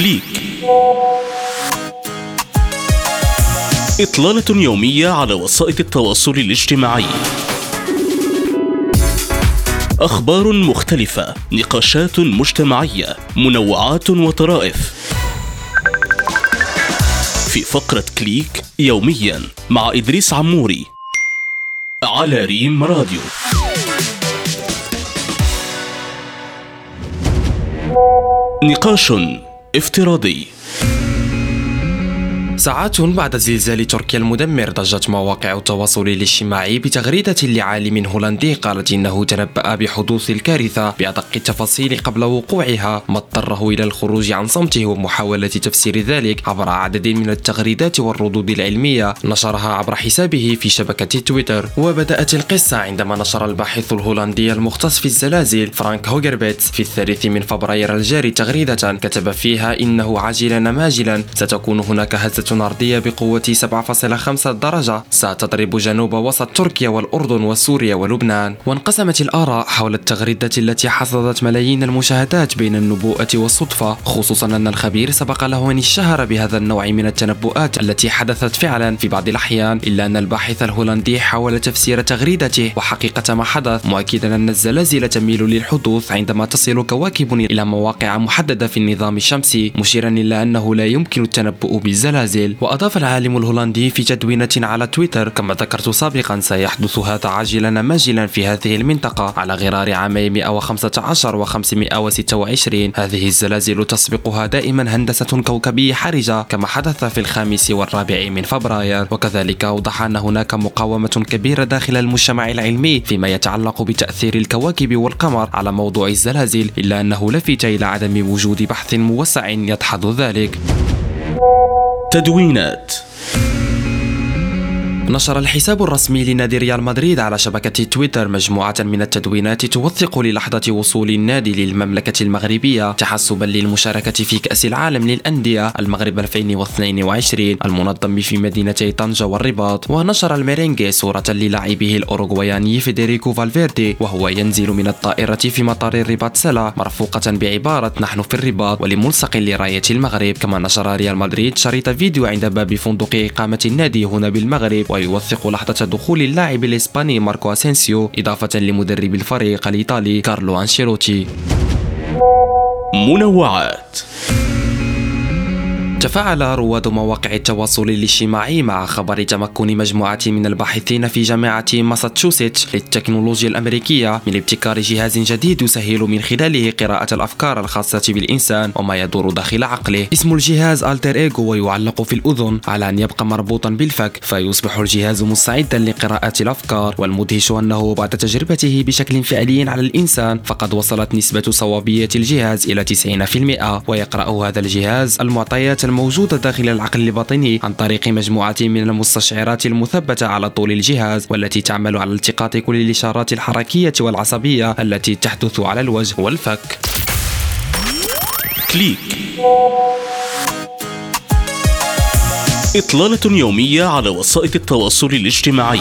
كليك إطلالة يومية على وسائل التواصل الاجتماعي. أخبار مختلفة نقاشات مجتمعية منوعات وطرائف. في فقرة كليك يوميا مع إدريس عموري على ريم راديو. نقاش افتراضي. ساعات بعد زلزال تركيا المدمر ضجت مواقع التواصل الاجتماعي بتغريدة لعالم هولندي قالت إنه تنبأ بحدوث الكارثة بأدق التفاصيل قبل وقوعها ما اضطره إلى الخروج عن صمته ومحاولة تفسير ذلك عبر عدد من التغريدات والردود العلمية نشرها عبر حسابه في شبكة تويتر. وبدأت القصة عندما نشر الباحث الهولندي المختص في الزلازل فرانك هوجربيتس في الثالث من فبراير الجاري تغريدة كتب فيها إنه عاجلا أم آجلا ستكون هناك هزة أرضية بقوة 7.5 درجة. ستضرب جنوب وسط تركيا والأردن وسوريا ولبنان. وانقسمت الآراء حول التغريدة التي حصدت ملايين المشاهدات بين النبوءة والصدفة خصوصا أن الخبير سبق له أن اشتهر بهذا النوع من التنبؤات التي حدثت فعلا في بعض الأحيان إلا أن الباحث الهولندي حاول تفسير تغريدته. وحقيقة ما حدث مؤكدا أن الزلازل تميل للحدوث عندما تصل كواكب إلى مواقع محددة في النظام الشمسي مشيرا إلى أنه لا يمكن التنبؤ بالزلازل. البرازيل. وأضاف العالم الهولندي في تدوينة على تويتر كما ذكرت سابقا سيحدث هذا عاجلا ماجلا في هذه المنطقة على غرار عامي 115 و 526 هذه الزلازل تسبقها دائما هندسة كوكبية حرجة كما حدث في الخامس والرابع من فبراير. وكذلك أوضح أن هناك مقاومة كبيرة داخل المجتمع العلمي فيما يتعلق بتأثير الكواكب والقمر على موضوع الزلازل إلا أنه لفت إلى عدم وجود بحث موسع يدحض ذلك. تدوينات. نشر الحساب الرسمي لنادي ريال مدريد على شبكة تويتر مجموعة من التدوينات توثق للحظة وصول النادي للمملكة المغربية تحسبا للمشاركة في كأس العالم للأندية المغرب 2022 المنظم في مدينتي طنجة والرباط. ونشر الميرينجي صورة للاعبه الأوروغوياني فيدريكو فالفيردي وهو ينزل من الطائرة في مطار الرباط سلا مرفوقة بعبارة نحن في الرباط ولملصق لراية المغرب. كما نشر ريال مدريد شريط فيديو عند باب فندق إقامة النادي هنا بالمغرب. ويوثق لحظة دخول اللاعب الإسباني ماركو أسينسيو إضافة لمدرب الفريق الإيطالي كارلو أنشيلوتي. منوعات تفاعل رواد مواقع التواصل الاجتماعي مع خبر تمكن مجموعة من الباحثين في جامعة ماساتشوستس للتكنولوجيا الأمريكية من ابتكار جهاز جديد يسهل من خلاله قراءة الأفكار الخاصة بالإنسان وما يدور داخل عقله. اسم الجهاز AlterEgo ويعلق في الأذن على أن يبقى مربوطا بالفك فيصبح الجهاز مستعدا لقراءة الأفكار والمدهش أنه بعد تجربته بشكل فعلي على الإنسان فقد وصلت نسبة صوابية الجهاز إلى 90% ويقرأ هذا الجهاز المعطيات الموجودة داخل العقل الباطني عن طريق مجموعة من المستشعرات المثبتة على طول الجهاز والتي تعمل على التقاط كل الإشارات الحركية والعصبية التي تحدث على الوجه والفك. كليك. إطلالة يومية على وسائل التواصل الاجتماعي.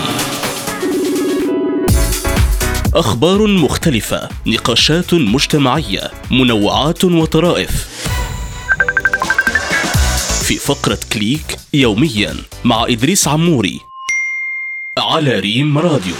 أخبار مختلفة نقاشات مجتمعية منوعات وطرائف. في فقرة كليك يوميا مع إدريس عموري على ريم راديو.